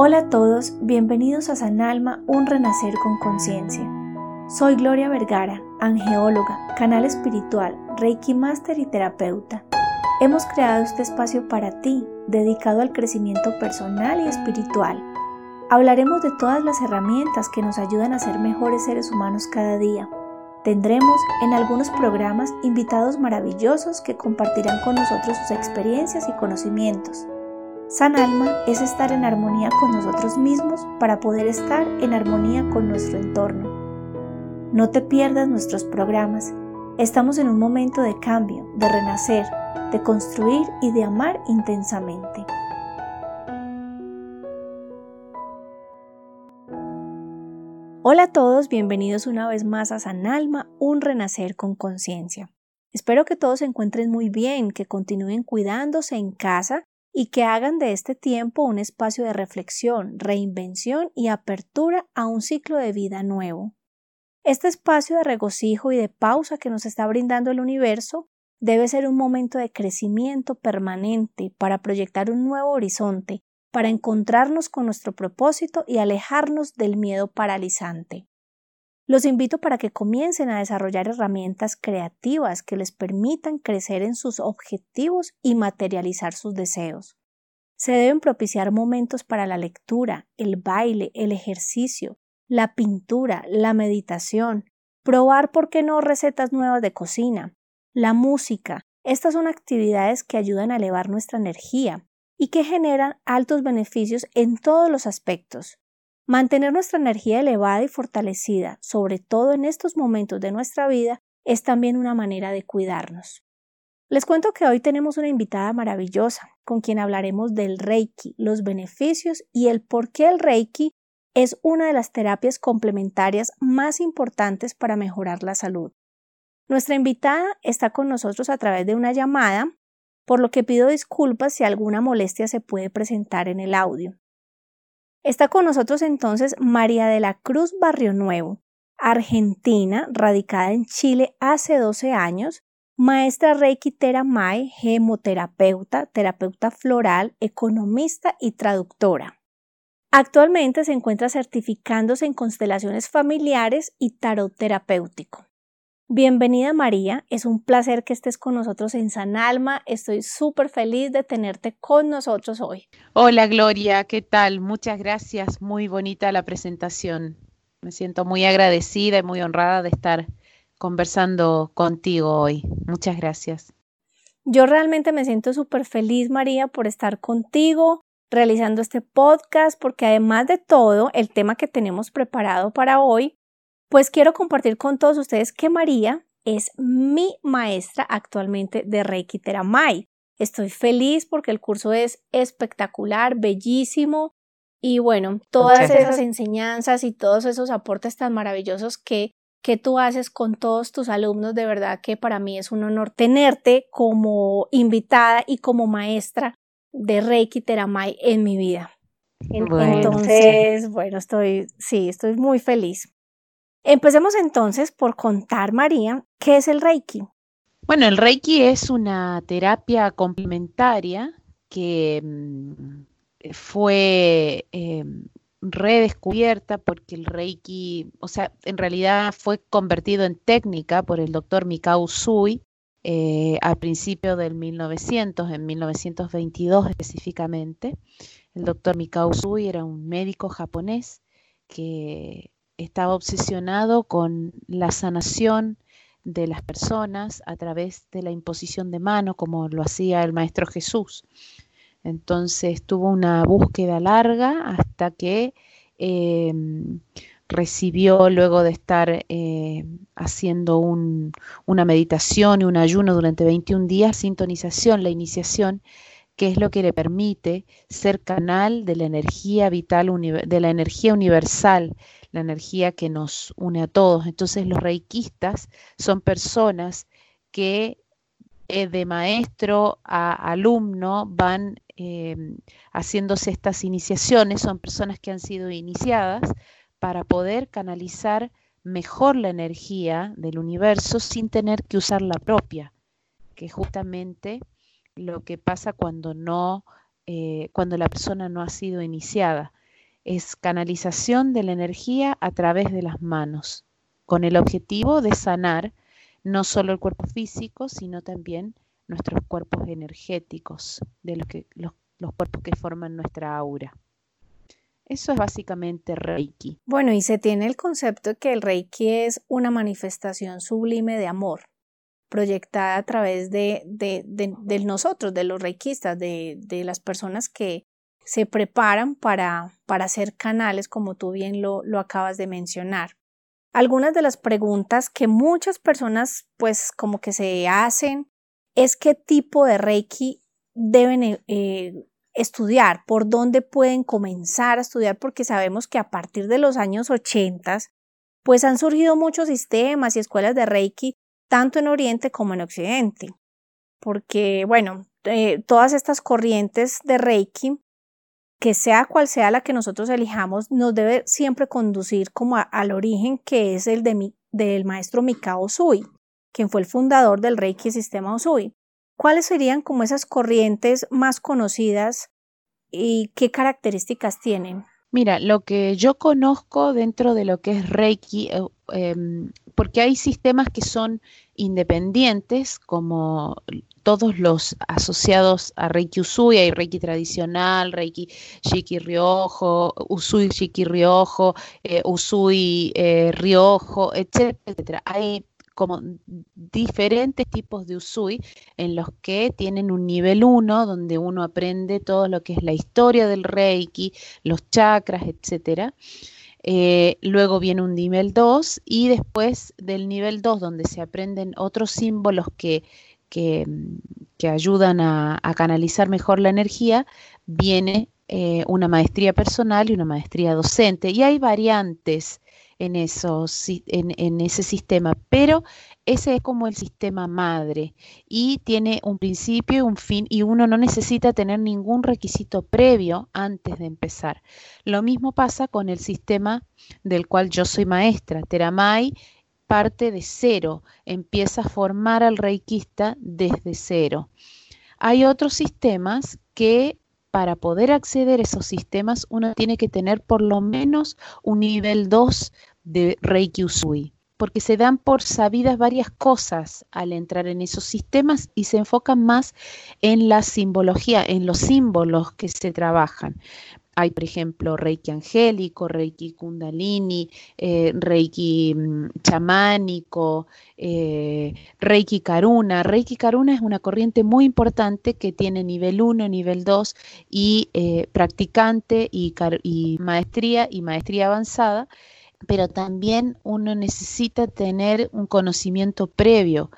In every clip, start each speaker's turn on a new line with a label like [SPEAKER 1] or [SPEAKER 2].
[SPEAKER 1] Hola a todos, bienvenidos a San Alma, un renacer con conciencia. Soy Gloria Vergara, angeóloga, canal espiritual, Reiki Master y terapeuta. Hemos creado este espacio para ti, dedicado al crecimiento personal y espiritual. Hablaremos de todas las herramientas que nos ayudan a ser mejores seres humanos cada día. Tendremos en algunos programas invitados maravillosos que compartirán con nosotros sus experiencias y conocimientos. San Alma es estar en armonía con nosotros mismos para poder estar en armonía con nuestro entorno. No te pierdas nuestros programas. Estamos en un momento de cambio, de renacer, de construir y de amar intensamente. Hola a todos, bienvenidos una vez más a San Alma, un renacer con conciencia. Espero que todos se encuentren muy bien, que continúen cuidándose en casa y que hagan de este tiempo un espacio de reflexión, reinvención y apertura a un ciclo de vida nuevo. Este espacio de regocijo y de pausa que nos está brindando el universo debe ser un momento de crecimiento permanente para proyectar un nuevo horizonte, para encontrarnos con nuestro propósito y alejarnos del miedo paralizante. Los invito para que comiencen a desarrollar herramientas creativas que les permitan crecer en sus objetivos y materializar sus deseos. Se deben propiciar momentos para la lectura, el baile, el ejercicio, la pintura, la meditación, probar, por qué no, recetas nuevas de cocina, la música. Estas son actividades que ayudan a elevar nuestra energía y que generan altos beneficios en todos los aspectos, Mantener nuestra energía elevada y fortalecida, sobre todo en estos momentos de nuestra vida, es también una manera de cuidarnos. Les cuento que hoy tenemos una invitada maravillosa, con quien hablaremos del Reiki, los beneficios y el por qué el Reiki es una de las terapias complementarias más importantes para mejorar la salud. Nuestra invitada está con nosotros a través de una llamada, por lo que pido disculpas si alguna molestia se puede presentar en el audio. Está con nosotros entonces María de la Cruz Barrio Nuevo, argentina, radicada en Chile hace 12 años, maestra Reiki Teramai, gemoterapeuta, terapeuta floral, economista y traductora. Actualmente se encuentra certificándose en constelaciones familiares y tarot terapéutico. Bienvenida María, es un placer que estés con nosotros en San Alma. Estoy súper feliz de tenerte con nosotros hoy.
[SPEAKER 2] Hola Gloria, ¿qué tal? Muchas gracias, muy bonita la presentación. Me siento muy agradecida y muy honrada de estar conversando contigo hoy. Muchas gracias.
[SPEAKER 1] Yo realmente me siento súper feliz María por estar contigo realizando este podcast porque además de todo el tema que tenemos preparado para hoy pues quiero compartir con todos ustedes que María es mi maestra actualmente de Reiki Teramai. Estoy feliz porque el curso es espectacular, bellísimo y bueno, todas esas enseñanzas y todos esos aportes tan maravillosos que, que tú haces con todos tus alumnos, de verdad que para mí es un honor tenerte como invitada y como maestra de Reiki Teramai en mi vida. Entonces, bueno, estoy, sí, estoy muy feliz. Empecemos entonces por contar, María, ¿qué es el Reiki?
[SPEAKER 2] Bueno, el Reiki es una terapia complementaria que mm, fue em, redescubierta porque el Reiki, o sea, en realidad fue convertido en técnica por el doctor Mikao Sui eh, al principio del 1900, en 1922 específicamente. El doctor Mikao Sui era un médico japonés que estaba obsesionado con la sanación de las personas a través de la imposición de mano, como lo hacía el Maestro Jesús. Entonces tuvo una búsqueda larga hasta que em, recibió, luego de estar eh, haciendo una meditación y un ayuno durante 21 días, sintonización, la iniciación, que es lo que le permite ser canal de la energía vital, de la energía universal la energía que nos une a todos. Entonces los reikistas son personas que eh, de maestro a alumno van em, haciéndose estas iniciaciones, son personas que han sido iniciadas para poder canalizar mejor la energía del universo sin tener que usar la propia, que es justamente lo que pasa cuando no, eh, cuando la persona no ha sido iniciada es canalización de la energía a través de las manos, con el objetivo de sanar no solo el cuerpo físico, sino también nuestros cuerpos energéticos, de los, que, los, cuerpos que forman nuestra aura. Eso es básicamente Reiki.
[SPEAKER 1] Bueno, y se tiene el concepto de que el Reiki es una manifestación sublime de amor, proyectada a través de, de, de, nosotros, de los reikistas, de, las personas que se preparan para, para ser canales, como tú bien lo, lo acabas de mencionar. Algunas de las preguntas que muchas personas pues como que se hacen es qué tipo de Reiki deben eh, eh, estudiar, por dónde pueden comenzar a estudiar, porque sabemos que a partir de los años 80, pues han surgido muchos sistemas y escuelas de Reiki, tanto en Oriente como en Occidente. Porque, bueno, eh, todas estas corrientes de Reiki, que sea cual sea la que nosotros elijamos, nos debe siempre conducir como al origen que es el de del maestro Mikao Usui, quien fue el fundador del Reiki sistema Usui. ¿Cuáles serían como esas corrientes más conocidas y qué características tienen?
[SPEAKER 2] Mira, lo que yo conozco dentro de lo que es Reiki, eh, em, porque hay sistemas que son independientes, como todos los asociados a Reiki Usui, hay Reiki tradicional, Reiki Shiki Ryojo, Usui Shiki Ryojo, eh, Usui eh, Ryojo, etcétera, etcétera. Hay como diferentes tipos de Usui en los que tienen un nivel 1 donde uno aprende todo lo que es la historia del Reiki, los chakras, etcétera. Eh, luego viene un nivel 2 y después del nivel 2 donde se aprenden otros símbolos que, que, ayudan a, canalizar mejor la energía, viene eh, una maestría personal y una maestría docente. Y hay variantes en, esos, en, ese sistema, pero ese es como el sistema madre y tiene un principio y un fin y uno no necesita tener ningún requisito previo antes de empezar. Lo mismo pasa con el sistema del cual yo soy maestra. Teramai parte de cero, empieza a formar al reikista desde cero. Hay otros sistemas que para poder acceder a esos sistemas uno tiene que tener por lo menos un nivel 2 de Reiki Usui, porque se dan por sabidas varias cosas al entrar en esos sistemas y se enfocan más en la simbología, en los símbolos que se trabajan. Hay, por ejemplo, Reiki angélico, Reiki kundalini, eh, Reiki mm, chamánico, eh, Reiki karuna. Reiki karuna es una corriente muy importante que tiene nivel 1, nivel 2 y eh, practicante y, maestría y maestría avanzada pero también uno necesita tener un conocimiento previo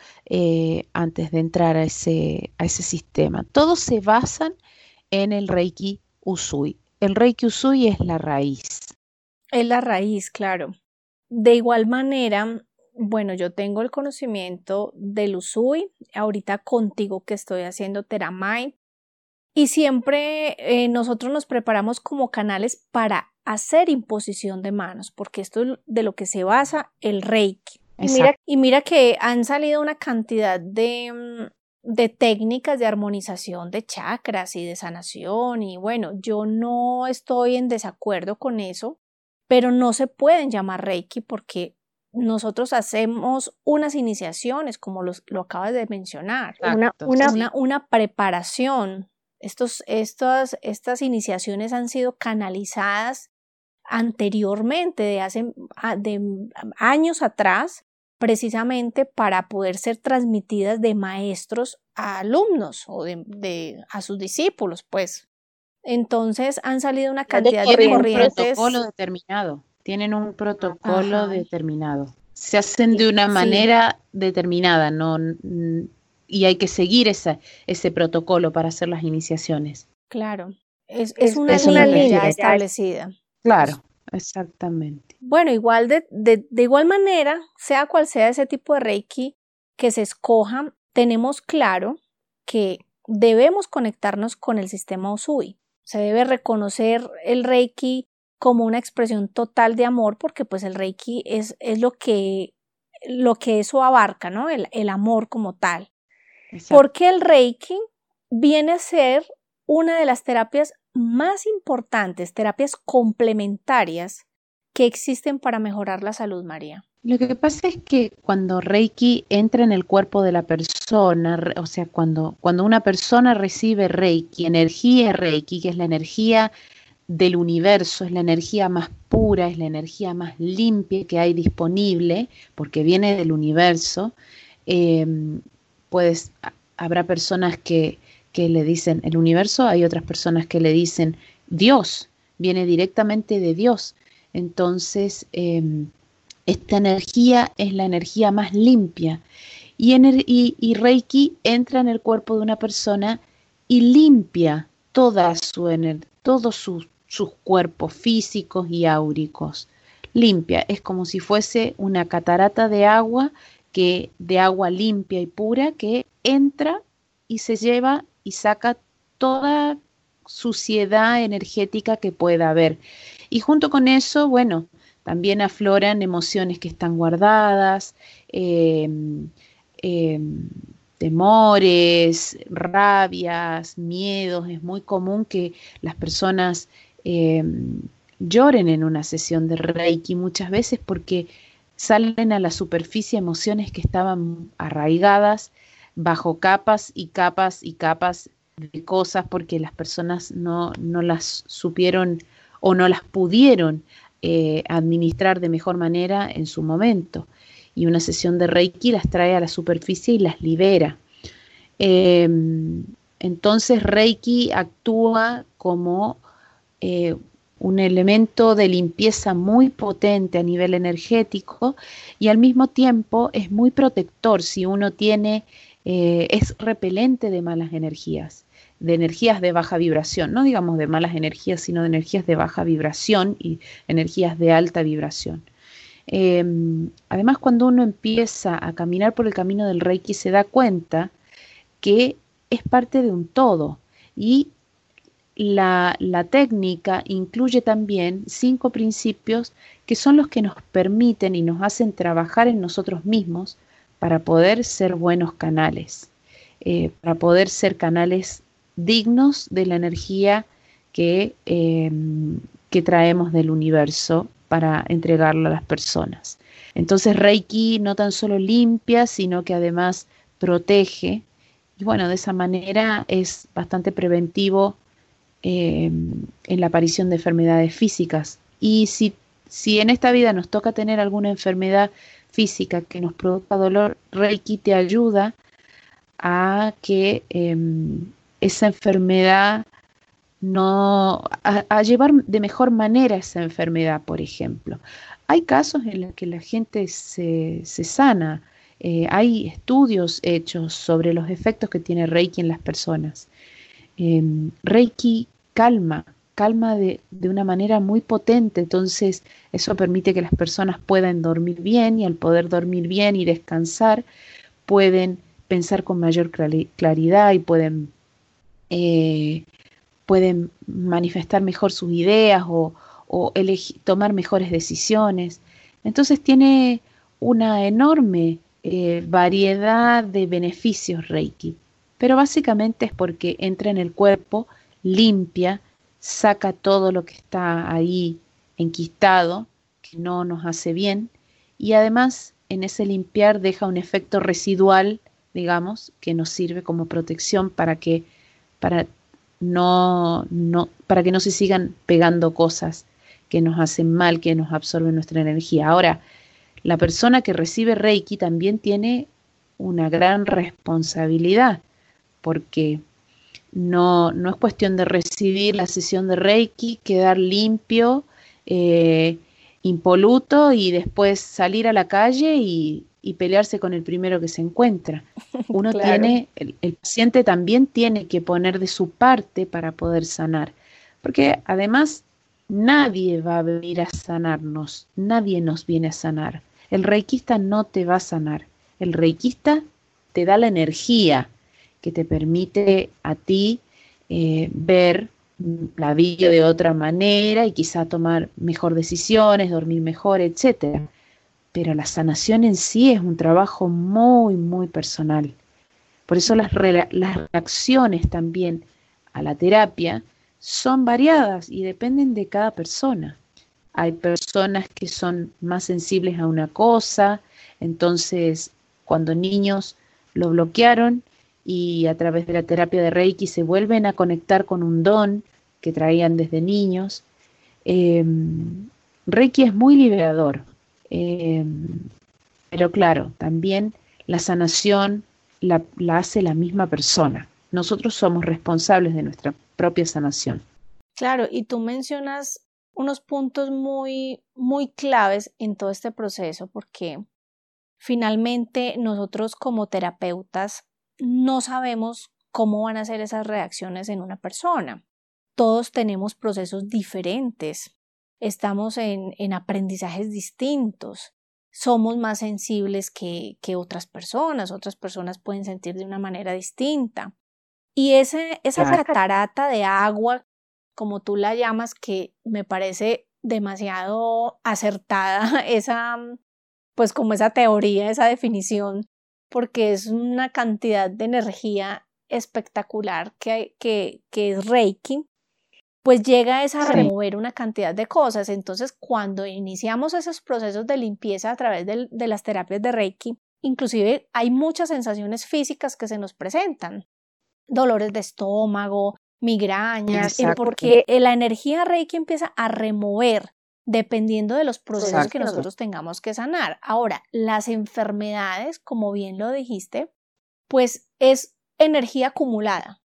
[SPEAKER 2] antes de entrar a ese, a ese sistema. Todos se basan en el Reiki Usui el Reiki Usui es la raíz.
[SPEAKER 1] Es la raíz, claro. De igual manera, bueno, yo tengo el conocimiento del Usui, ahorita contigo que estoy haciendo Teramai, y siempre eh, nosotros nos preparamos como canales para hacer imposición de manos, porque esto es de lo que se basa el Reiki. mira, y mira que han salido una cantidad de, mm, de técnicas de armonización de chakras y de sanación y bueno, yo no estoy en desacuerdo con eso, pero no se pueden llamar Reiki porque nosotros hacemos unas iniciaciones, como lo acabas de mencionar, una, una, una, preparación. Estos, estas, estas iniciaciones han sido canalizadas anteriormente, de hace de años atrás, precisamente para poder ser transmitidas de maestros a alumnos o de, a sus discípulos, pues. Entonces han salido una cantidad de corrientes.
[SPEAKER 2] Un protocolo determinado. Tienen un protocolo determinado. Se hacen de una manera determinada, no y hay que seguir esa, ese protocolo para hacer las iniciaciones.
[SPEAKER 1] Claro, es, una, una línea establecida.
[SPEAKER 2] Claro. Exactamente.
[SPEAKER 1] Bueno, igual de, de, de igual manera, sea cual sea ese tipo de Reiki que se escoja, tenemos claro que debemos conectarnos con el sistema Usui. Se debe reconocer el Reiki como una expresión total de amor, porque pues el Reiki es, es lo, que, lo que eso abarca, ¿no? El, el amor como tal. Porque el Reiki viene a ser una de las terapias más importantes, terapias complementarias que existen para mejorar la salud, María?
[SPEAKER 2] Lo que pasa es que cuando Reiki entra en el cuerpo de la persona, o sea, cuando, cuando una persona recibe Reiki, energía Reiki, que es la energía del universo, es la energía más pura, es la energía más limpia que hay disponible, porque viene del universo, em, pues habrá personas que, que le dicen el universo, hay otras personas que le dicen Dios, viene directamente de Dios. Entonces, em, esta energía es la energía más limpia y, Reiki entra en el cuerpo de una persona y limpia toda su todos sus, sus cuerpos físicos y áuricos. Limpia, es como si fuese una catarata de agua que de agua limpia y pura que entra y se lleva y saca toda suciedad energética que pueda haber. Y junto con eso, bueno, también afloran emociones que están guardadas, em, em, temores, rabias, miedos. Es muy común que las personas em, lloren en una sesión de Reiki muchas veces porque salen a la superficie emociones que estaban arraigadas bajo capas y capas y capas de cosas porque las personas no, no las supieron o no las pudieron eh, administrar de mejor manera en su momento. Y una sesión de Reiki las trae a la superficie y las libera. Em, entonces Reiki actúa como eh, un elemento de limpieza muy potente a nivel energético y al mismo tiempo es muy protector si uno tiene, eh, es repelente de malas energías de energías de baja vibración, no digamos de malas energías, sino de energías de baja vibración y energías de alta vibración. Em, además, cuando uno empieza a caminar por el camino del Reiki, se da cuenta que es parte de un todo y la, la, técnica incluye también cinco principios que son los que nos permiten y nos hacen trabajar en nosotros mismos para poder ser buenos canales, eh, para poder ser canales dignos de la energía que, em, que traemos del universo para entregarlo a las personas. Entonces Reiki no tan solo limpia, sino que además protege. Y bueno, de esa manera es bastante preventivo em, en la aparición de enfermedades físicas. Y si, si en esta vida nos toca tener alguna enfermedad física que nos produzca dolor, Reiki te ayuda a que em, esa enfermedad no a, llevar de mejor manera esa enfermedad, por ejemplo. Hay casos en los que la gente se, sana, eh, hay estudios hechos sobre los efectos que tiene Reiki en las personas. Em, Reiki calma, calma de, de, una manera muy potente, entonces eso permite que las personas puedan dormir bien y al poder dormir bien y descansar, pueden pensar con mayor claridad y pueden eh, pueden manifestar mejor sus ideas o, tomar mejores decisiones. Entonces tiene una enorme eh, variedad de beneficios Reiki, pero básicamente es porque entra en el cuerpo, limpia, saca todo lo que está ahí enquistado, que no nos hace bien, y además en ese limpiar deja un efecto residual, digamos, que nos sirve como protección para que para, no, no, para que no se sigan pegando cosas que nos hacen mal, que nos absorben nuestra energía. Ahora, la persona que recibe Reiki también tiene una gran responsabilidad, porque no, no es cuestión de recibir la sesión de Reiki, quedar limpio, eh, impoluto y después salir a la calle y, y pelearse con el primero que se encuentra. Uno tiene, el, paciente también tiene que poner de su parte para poder sanar, porque además nadie va a venir a sanarnos, nadie nos viene a sanar. El reikista no te va a sanar, el reikista te da la energía que te permite a ti eh, ver la vida de otra manera y quizá tomar mejor decisiones, dormir mejor, etcétera pero la sanación en sí es un trabajo muy, muy personal. Por eso las, las reacciones también a la terapia son variadas y dependen de cada persona. Hay personas que son más sensibles a una cosa, entonces cuando niños lo bloquearon y a través de la terapia de Reiki se vuelven a conectar con un don que traían desde niños. Em, Reiki es muy liberador, em, pero claro, también la sanación la, hace la misma persona. Nosotros somos responsables de nuestra propia sanación.
[SPEAKER 1] Claro, y tú mencionas unos puntos muy, muy claves en todo este proceso, porque finalmente nosotros como terapeutas no sabemos cómo van a ser esas reacciones en una persona. Todos tenemos procesos diferentes, estamos en, en aprendizajes distintos, somos más sensibles que, que, otras personas, otras personas pueden sentir de una manera distinta. Y ese, esa catarata de agua, como tú la llamas, que me parece demasiado acertada, esa, pues como esa teoría, esa definición, porque es una cantidad de energía espectacular que, que, que es Reiki, pues llega a remover una cantidad de cosas. Entonces, cuando iniciamos esos procesos de limpieza a través de, de las terapias de Reiki, inclusive hay muchas sensaciones físicas que se nos presentan, dolores de estómago, migrañas, porque la energía Reiki empieza a remover dependiendo de los procesos que nosotros tengamos que sanar. Ahora, las enfermedades, como bien lo dijiste, pues es energía acumulada.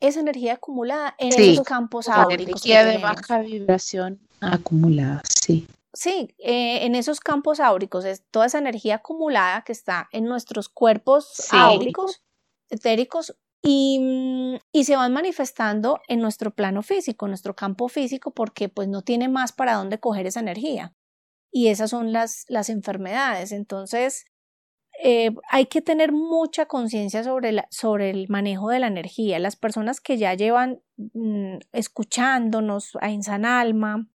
[SPEAKER 1] Es energía acumulada en esos campos áuricos.
[SPEAKER 2] Energía de baja vibración acumulada, sí.
[SPEAKER 1] Sí, eh, en esos campos áuricos es toda esa energía acumulada que está en nuestros cuerpos áuricos, etéricos, y, y, se van manifestando en nuestro plano físico, en nuestro campo físico, porque pues no tiene más para dónde coger esa energía. Y esas son las, las enfermedades. Entonces, eh, hay que tener mucha conciencia sobre, sobre el manejo de la energía. Las personas que ya llevan mm, escuchándonos a Insan Alma,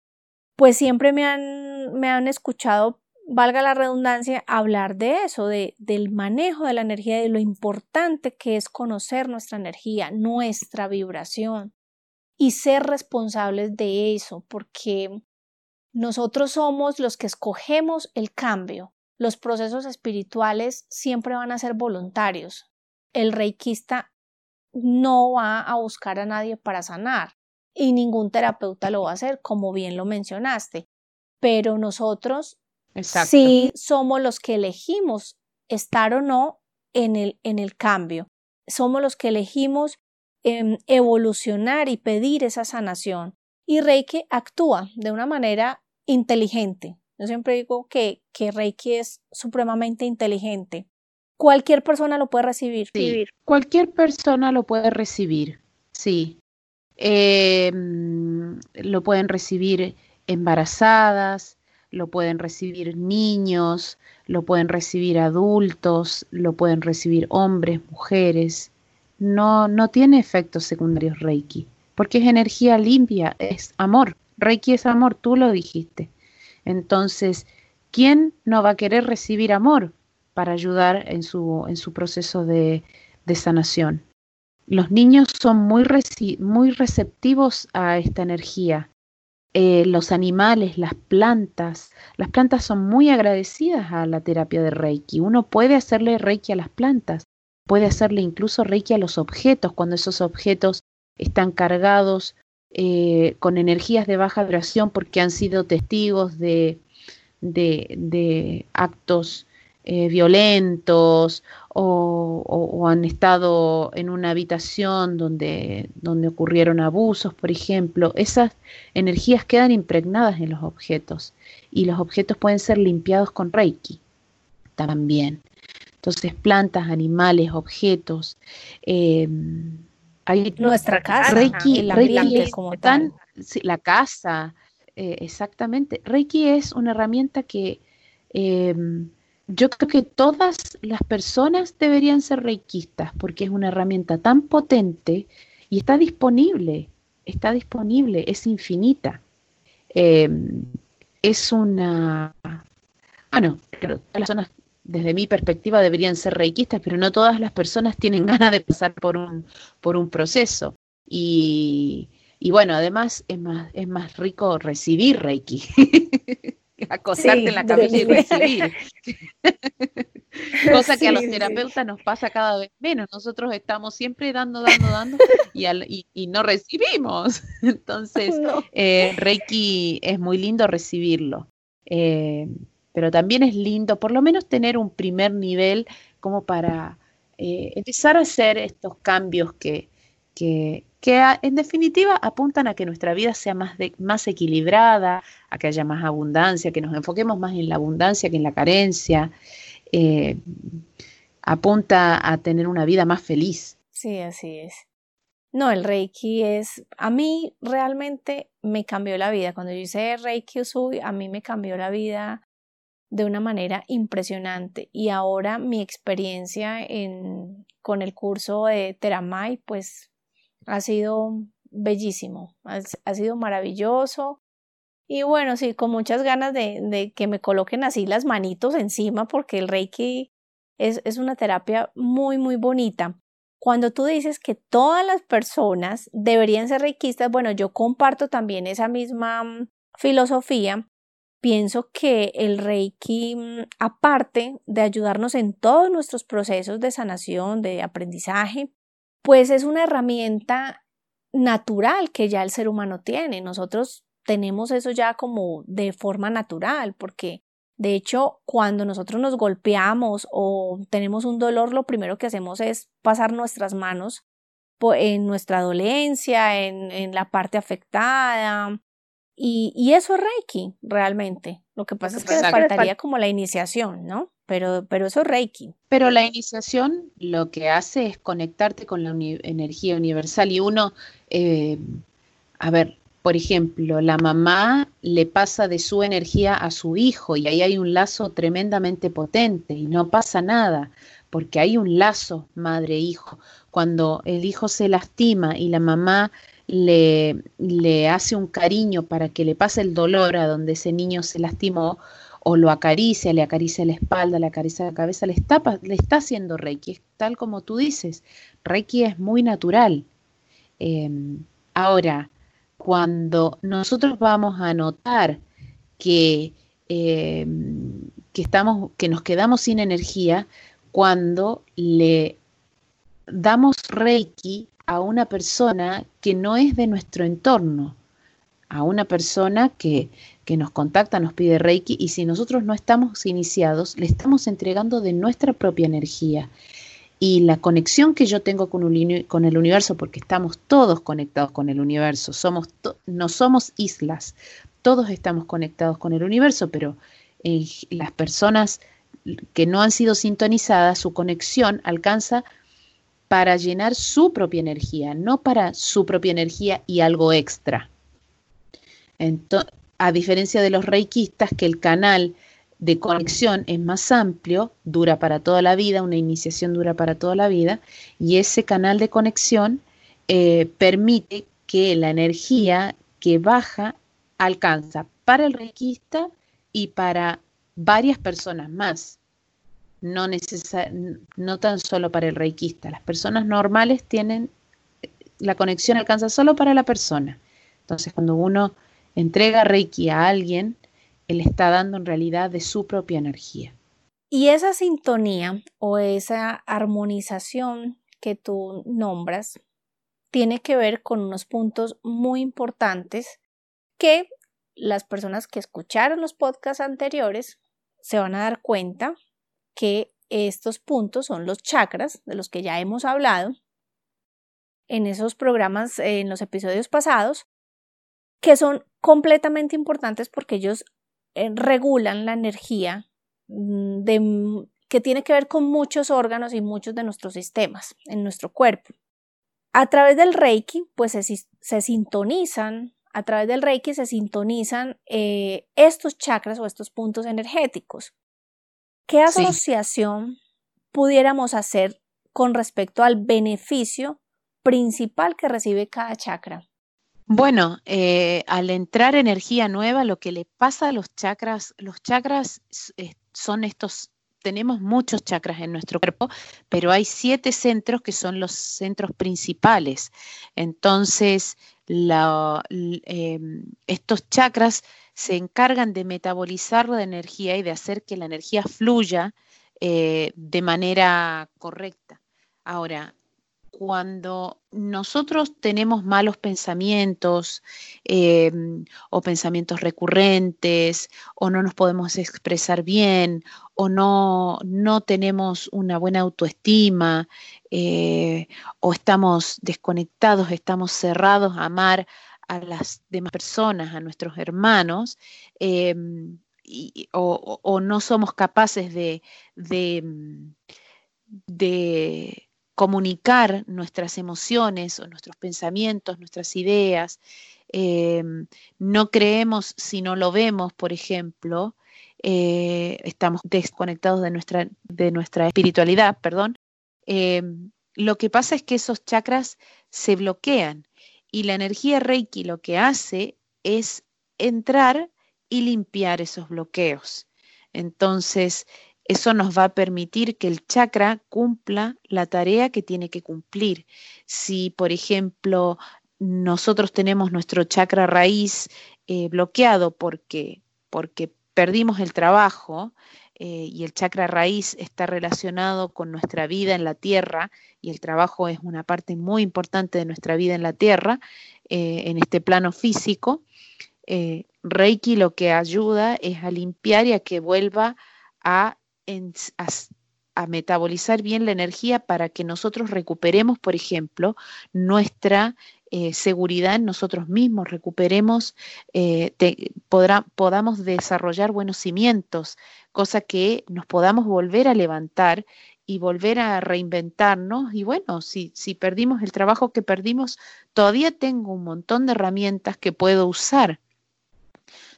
[SPEAKER 1] pues siempre me han, me han escuchado valga la redundancia, hablar de eso, de, del manejo de la energía, de lo importante que es conocer nuestra energía, nuestra vibración y ser responsables de eso, porque nosotros somos los que escogemos el cambio. Los procesos espirituales siempre van a ser voluntarios. El reikista no va a buscar a nadie para sanar y ningún terapeuta lo va a hacer, como bien lo mencionaste. Pero nosotros si somos los que elegimos estar o no en el, en el cambio. Somos los que elegimos em, evolucionar y pedir esa sanación. Y Reiki actúa de una manera inteligente. Yo siempre digo que, que Reiki es supremamente inteligente. Cualquier persona lo puede recibir.
[SPEAKER 2] Sí, cualquier persona lo puede recibir, sí. Em, lo pueden recibir embarazadas, lo pueden recibir niños, lo pueden recibir adultos, lo pueden recibir hombres, mujeres. No, no tiene efectos secundarios Reiki, porque es energía limpia, es amor. Reiki es amor, tú lo dijiste. Entonces, ¿quién no va a querer recibir amor para ayudar en su, en su proceso de, de sanación? Los niños son muy, muy receptivos a esta energía eh, los animales, las plantas. Las plantas son muy agradecidas a la terapia de Reiki. Uno puede hacerle Reiki a las plantas, puede hacerle incluso Reiki a los objetos cuando esos objetos están cargados eh, con energías de baja vibración porque han sido testigos de, de, de actos eh, violentos o, han estado en una habitación donde, donde ocurrieron abusos, por ejemplo, esas energías quedan impregnadas en los objetos y los objetos pueden ser limpiados con Reiki también. Entonces, plantas, animales, objetos.
[SPEAKER 1] Eh, hay, Nuestra casa, Reiki,
[SPEAKER 2] Reiki como tal. la casa, eh, exactamente. Reiki es una herramienta que yo creo que todas las personas deberían ser reikistas porque es una herramienta tan potente y está disponible, está disponible, es infinita. Em, es una... Bueno, todas las personas desde mi perspectiva deberían ser reikistas, pero no todas las personas tienen ganas de pasar por un, por un proceso. Y Y bueno, además es más, es más rico recibir Reiki. Acostarte en la camilla y recibir. Cosa que a los terapeutas nos pasa cada vez menos. Nosotros estamos siempre dando, dando, dando y, y, no recibimos. Entonces, eh, Reiki es muy lindo recibirlo. Eh, pero también es lindo por lo menos tener un primer nivel como para eh, empezar a hacer estos cambios que, que, en definitiva apuntan a que nuestra vida sea más, más equilibrada, a que haya más abundancia, que nos enfoquemos más en la abundancia que en la carencia. Eh, apunta a tener una vida más feliz.
[SPEAKER 1] Sí, así es. No, el Reiki es, a mí realmente me cambió la vida. Cuando yo hice Reiki Usui, a mí me cambió la vida de una manera impresionante. Y ahora mi experiencia en, con el curso de Teramai, pues ha sido bellísimo, ha, sido maravilloso. Y bueno, sí, con muchas ganas de, que me coloquen así las manitos encima, porque el Reiki es, es una terapia muy, muy bonita. Cuando tú dices que todas las personas deberían ser reikistas, bueno, yo comparto también esa misma mm, filosofía, pienso que el Reiki, mm, aparte de ayudarnos en todos nuestros procesos de sanación, de aprendizaje, pues es una herramienta natural que ya el ser humano tiene. Nosotros tenemos eso ya como de forma natural, porque de hecho cuando nosotros nos golpeamos o tenemos un dolor, lo primero que hacemos es pasar nuestras manos en nuestra dolencia, en, en la parte afectada, y, eso es Reiki, realmente. Lo que pasa es que faltaría como la iniciación, ¿no? Pero, pero eso es Reiki.
[SPEAKER 2] Pero la iniciación lo que hace es conectarte con la energía universal y uno, eh, a ver, por ejemplo, la mamá le pasa de su energía a su hijo y ahí hay un lazo tremendamente potente y no pasa nada porque hay un lazo madre-hijo. Cuando el hijo se lastima y la mamá le, le hace un cariño para que le pase el dolor a donde ese niño se lastimó, o lo acaricia, le acaricia la espalda, le acaricia la cabeza, le está, le está haciendo Reiki, es tal como tú dices, Reiki es muy natural. Em, ahora, cuando nosotros vamos a notar que, em, que, estamos, que nos quedamos sin energía, cuando le damos Reiki a una persona que no es de nuestro entorno, a una persona que, que, nos contacta, nos pide Reiki y si nosotros no estamos iniciados, le estamos entregando de nuestra propia energía. Y la conexión que yo tengo con, el universo, porque estamos todos conectados con el universo, somos no somos islas, todos estamos conectados con el universo, pero eh, las personas que no han sido sintonizadas, su conexión alcanza para llenar su propia energía, no para su propia energía y algo extra. A diferencia de los reikistas, que el canal de conexión es más amplio, dura para toda la vida, una iniciación dura para toda la vida, y ese canal de conexión eh, permite que la energía que baja alcanza para el reikista y para varias personas más no, tan solo para el reikista. Las personas normales tienen, la conexión alcanza solo para la persona. Entonces, cuando uno entrega reiki a alguien, él está dando en realidad de su propia energía.
[SPEAKER 1] Y esa sintonía o esa armonización que tú nombras tiene que ver con unos puntos muy importantes que las personas que escucharon los podcasts anteriores se van a dar cuenta que estos puntos son los chakras de los que ya hemos hablado en esos programas, en los episodios pasados, que son completamente importantes porque ellos eh, regulan la energía mm, de, que tiene que ver con muchos órganos y muchos de nuestros sistemas en nuestro cuerpo. A través del Reiki, pues se, sintonizan, a través del Reiki se sintonizan eh, estos chakras o estos puntos energéticos. ¿Qué asociación pudiéramos hacer con respecto al beneficio principal que recibe cada chakra?
[SPEAKER 2] Bueno, eh, al entrar energía nueva, lo que le pasa a los chakras, los chakras son estos tenemos muchos chakras en nuestro cuerpo, pero hay siete centros que son los centros principales. Entonces, em, estos chakras se encargan de metabolizar la energía y de hacer que la energía fluya eh, de manera correcta. Ahora, cuando nosotros tenemos malos pensamientos em, o pensamientos recurrentes o no nos podemos expresar bien o no, no tenemos una buena autoestima eh, o estamos desconectados, estamos cerrados a amar a las demás personas, a nuestros hermanos, em, o, no somos capaces de, de comunicar nuestras emociones o nuestros pensamientos, nuestras ideas. Em, no creemos si no lo vemos, por ejemplo, eh, estamos desconectados de nuestra, de nuestra espiritualidad, perdón. Em, lo que pasa es que esos chakras se bloquean y la energía Reiki lo que hace es entrar y limpiar esos bloqueos. Entonces, eso nos va a permitir que el chakra cumpla la tarea que tiene que cumplir. Si, por ejemplo, nosotros tenemos nuestro chakra raíz eh, bloqueado porque, porque perdimos el trabajo, eh, y el chakra raíz está relacionado con nuestra vida en la tierra y el trabajo es una parte muy importante de nuestra vida en la tierra, eh, en este plano físico. Reiki lo que ayuda es a limpiar y a que vuelva a a, metabolizar bien la energía para que nosotros recuperemos, por ejemplo, nuestra eh, seguridad en nosotros mismos, recuperemos, eh, podamos desarrollar buenos cimientos, cosa que nos podamos volver a levantar y volver a reinventarnos. Y bueno, si, si perdimos el trabajo que perdimos, todavía tengo un montón de herramientas que puedo usar.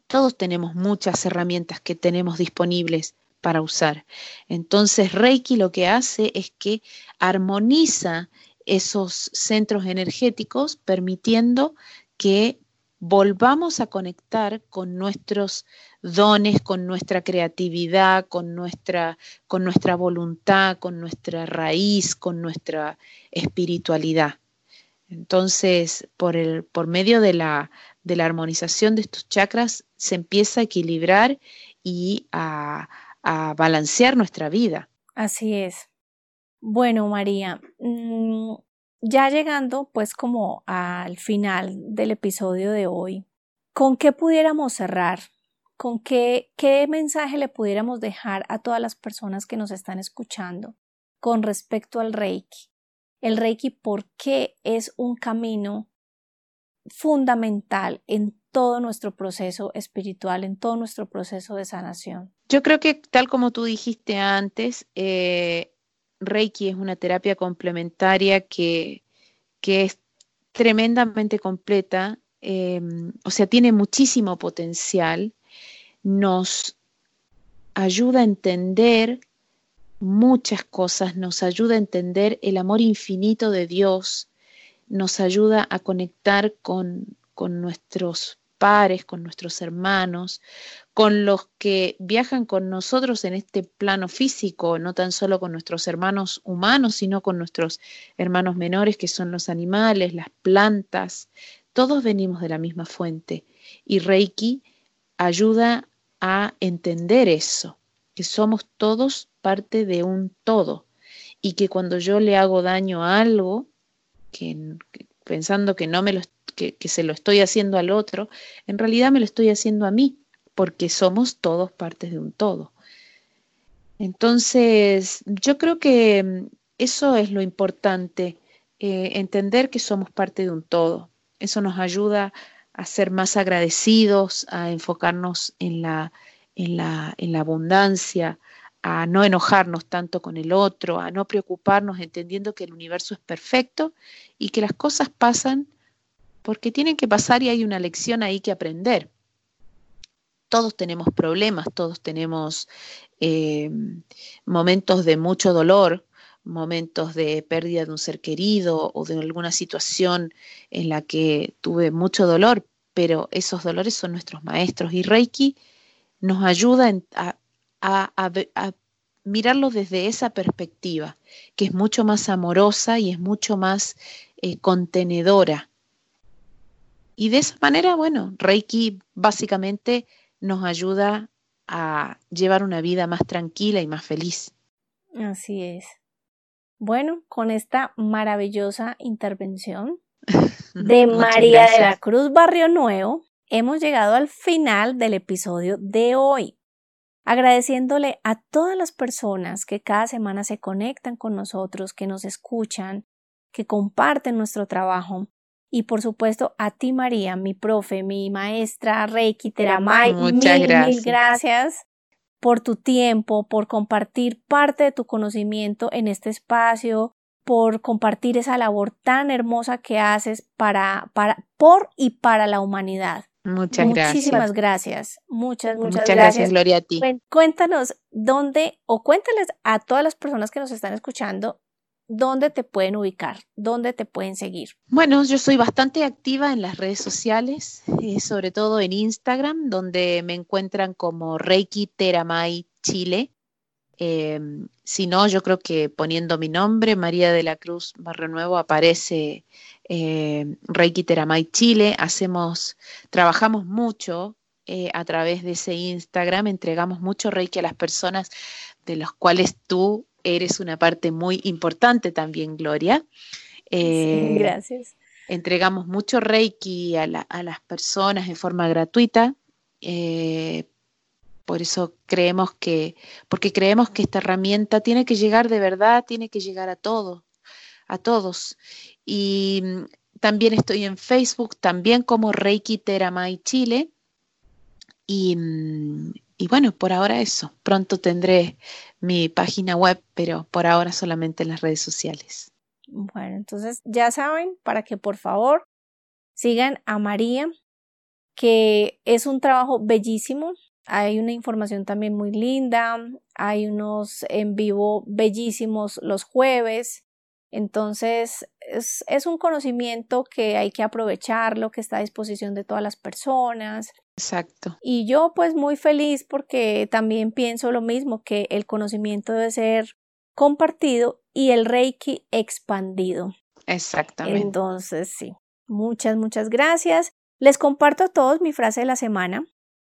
[SPEAKER 2] Todos tenemos muchas herramientas que tenemos disponibles para usar. Entonces Reiki lo que hace es que armoniza esos centros energéticos permitiendo que volvamos a conectar con nuestros dones, con nuestra creatividad, con nuestra, con nuestra voluntad, con nuestra raíz, con nuestra espiritualidad. Entonces, por, el, por medio de la, de la armonización de estos chakras, se empieza a equilibrar y a, a balancear nuestra vida.
[SPEAKER 1] Así es. Bueno, María, mm, ya llegando pues como al final del episodio de hoy, ¿con qué pudiéramos cerrar? ¿Con qué, qué mensaje le pudiéramos dejar a todas las personas que nos están escuchando con respecto al Reiki? El Reiki, ¿por qué es un camino fundamental en todo nuestro proceso espiritual, en todo nuestro proceso de sanación.
[SPEAKER 2] Yo creo que tal como tú dijiste antes, eh, Reiki es una terapia complementaria que, es tremendamente completa, em, o sea, tiene muchísimo potencial, nos ayuda a entender muchas cosas, nos ayuda a entender el amor infinito de Dios, nos ayuda a conectar con, con nuestros con nuestros hermanos, con los que viajan con nosotros en este plano físico, no tan solo con nuestros hermanos humanos, sino con nuestros hermanos menores, que son los animales, las plantas. Todos venimos de la misma fuente y Reiki ayuda a entender eso, que somos todos parte de un todo y que cuando yo le hago daño a algo, que, pensando que no me lo que, se lo estoy haciendo al otro, en realidad me lo estoy haciendo a mí, porque somos todos partes de un todo. Entonces, yo creo que mm, eso es lo importante, eh, entender que somos parte de un todo. Eso nos ayuda a ser más agradecidos, a enfocarnos en la, en la, en la abundancia, a no enojarnos tanto con el otro, a no preocuparnos entendiendo que el universo es perfecto y que las cosas pasan porque tienen que pasar y hay una lección ahí que aprender. Todos tenemos problemas, todos tenemos eh, momentos de mucho dolor, momentos de pérdida de un ser querido o de alguna situación en la que tuve mucho dolor, pero esos dolores son nuestros maestros y Reiki nos ayuda a, mirarlo desde esa perspectiva, que es mucho más amorosa y es mucho más eh, contenedora. Y de esa manera, bueno, Reiki básicamente nos ayuda a llevar una vida más tranquila y más feliz.
[SPEAKER 1] Así es. Bueno, con esta maravillosa intervención de María de la Cruz Barrio Nuevo, hemos llegado al final del episodio de hoy. Agradeciéndole a todas las personas que cada semana se conectan con nosotros, que nos escuchan, que comparten nuestro trabajo. Y por supuesto a ti María, mi profe, mi maestra Reiki Teramay.
[SPEAKER 2] Muchas gracias.
[SPEAKER 1] Mil gracias por tu tiempo, por compartir parte de tu conocimiento en este espacio, por compartir esa labor tan hermosa que haces para, para, por y para la humanidad.
[SPEAKER 2] Muchas gracias.
[SPEAKER 1] Muchísimas gracias. Muchas, muchas,
[SPEAKER 2] muchas gracias. Gloria, a ti.
[SPEAKER 1] Cuéntanos dónde, o cuéntales a todas las personas que nos están escuchando, dónde te pueden ubicar, dónde te pueden seguir.
[SPEAKER 2] Bueno, yo soy bastante activa en las redes sociales, eh, sobre todo en Instagram, donde me encuentran como Reiki Teramay Chile. Em, si no, yo creo que poniendo mi nombre, María de la Cruz Barrio Nuevo, aparece eh, Reiki Teramay Chile. Hacemos, trabajamos mucho eh, a través de ese Instagram, entregamos mucho Reiki a las personas de los cuales tú eres una parte muy importante también, Gloria.
[SPEAKER 1] Eh, gracias.
[SPEAKER 2] Entregamos mucho Reiki a, las personas en forma gratuita. por eso creemos que, porque creemos que esta herramienta tiene que llegar de verdad, tiene que llegar a todos, a todos. Y mm, también estoy en Facebook, también como Reiki Teramay Chile. Y, mm, y, bueno, por ahora eso. Pronto tendré mi página web, pero por ahora solamente en las redes sociales.
[SPEAKER 1] Bueno, entonces ya saben, para que por favor sigan a María, que es un trabajo bellísimo. Hay una información también muy linda, hay unos en vivo bellísimos los jueves. Entonces, es, es, un conocimiento que hay que aprovecharlo, que está a disposición de todas las personas.
[SPEAKER 2] Exacto.
[SPEAKER 1] Y yo pues muy feliz porque también pienso lo mismo, que el conocimiento debe ser compartido y el Reiki expandido.
[SPEAKER 2] Exactamente.
[SPEAKER 1] Entonces, sí. Muchas, muchas gracias. Les comparto a todos mi frase de la semana.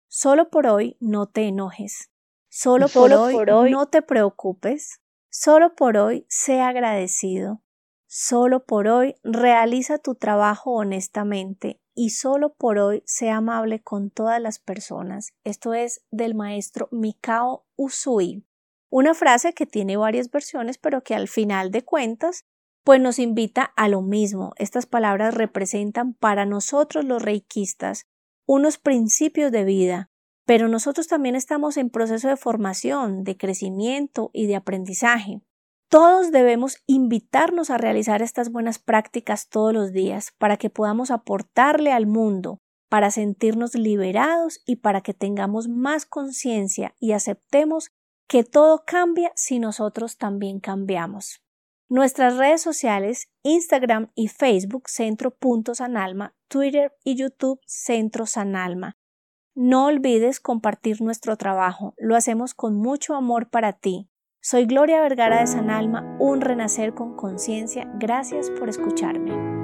[SPEAKER 1] Solo por hoy no te enojes. Solo, por, hoy, por hoy no te preocupes. Solo por hoy, sea agradecido. Solo por hoy, realiza tu trabajo honestamente y solo por hoy, sea amable con todas las personas. Esto es del maestro Mikao Usui. Una frase que tiene varias versiones, pero que al final de cuentas, pues nos invita a lo mismo. Estas palabras representan para nosotros los reikistas unos principios de vida, pero nosotros también estamos en proceso de formación, de crecimiento y de aprendizaje. Todos debemos invitarnos a realizar estas buenas prácticas todos los días para que podamos aportarle al mundo, para sentirnos liberados y para que tengamos más conciencia y aceptemos que todo cambia si nosotros también cambiamos. Nuestras redes sociales, Instagram y Facebook, Centro Alma, Twitter y YouTube, Centro Alma. No olvides compartir nuestro trabajo, lo hacemos con mucho amor para ti. Soy Gloria Vergara de San Alma, un renacer con conciencia. Gracias por escucharme.